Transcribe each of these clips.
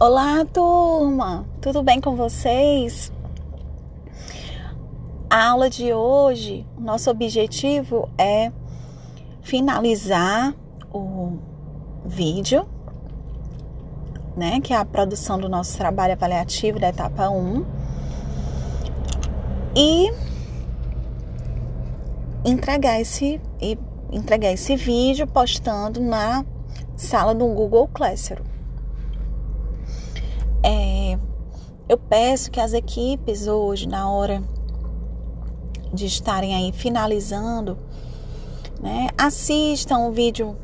Olá, turma! Tudo bem com vocês? A aula de hoje, nosso objetivo é finalizar o vídeo, né, que é a produção do nosso trabalho avaliativo da etapa 1 e entregar esse e entregar esse vídeo postando na sala do Google Classroom. É, eu peço que as equipes hoje, na hora de estarem aí finalizando, né, assistam o vídeo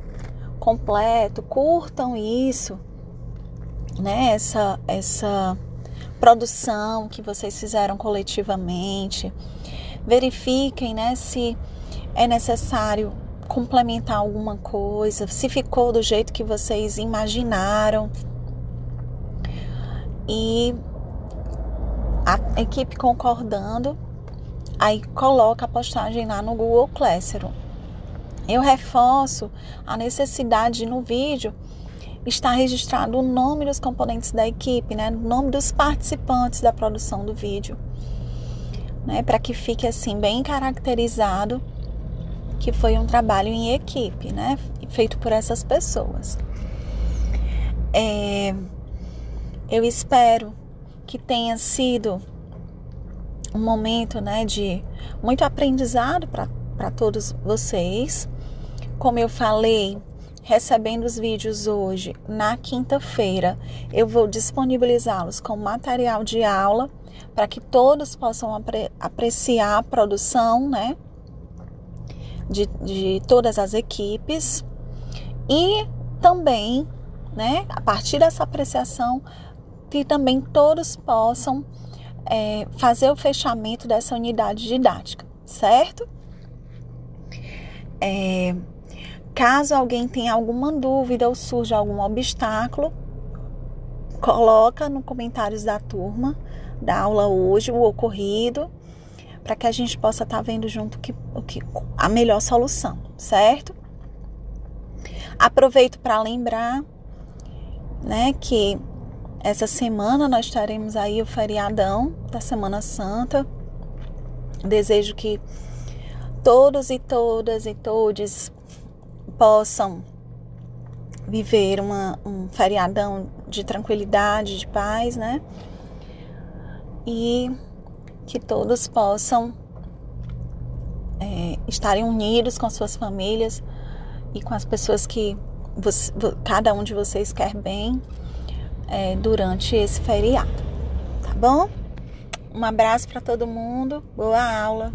completo, curtam isso, né, essa, essa produção que vocês fizeram coletivamente, verifiquem, né, se é necessário complementar alguma coisa, se ficou do jeito que vocês imaginaram. E a equipe concordando, aí coloca a postagem lá no Google Classroom. Eu reforço a necessidade no vídeo estar registrado o nome dos componentes da equipe, né? O nome dos participantes da produção do vídeo, né? Para que fique assim bem caracterizado que foi um trabalho em equipe, né? Feito por essas pessoas. É, eu espero que tenha sido um momento né, de muito aprendizado para todos vocês. Como eu falei, recebendo os vídeos hoje, na quinta-feira, eu vou disponibilizá-los com material de aula para que todos possam apre apreciar a produção né, de, de todas as equipes e também, né, a partir dessa apreciação, que também todos possam é, fazer o fechamento dessa unidade didática, certo? É, caso alguém tenha alguma dúvida ou surja algum obstáculo, coloca no comentários da turma da aula hoje o ocorrido, para que a gente possa estar tá vendo junto que, o que, a melhor solução, certo? Aproveito para lembrar, né, que essa semana nós teremos aí o feriadão da Semana Santa. Desejo que todos e todas e todes possam viver uma, um feriadão de tranquilidade, de paz, né? E que todos possam é, estarem unidos com suas famílias e com as pessoas que você, cada um de vocês quer bem é, durante esse feriado, tá bom? Um abraço para todo mundo, boa aula.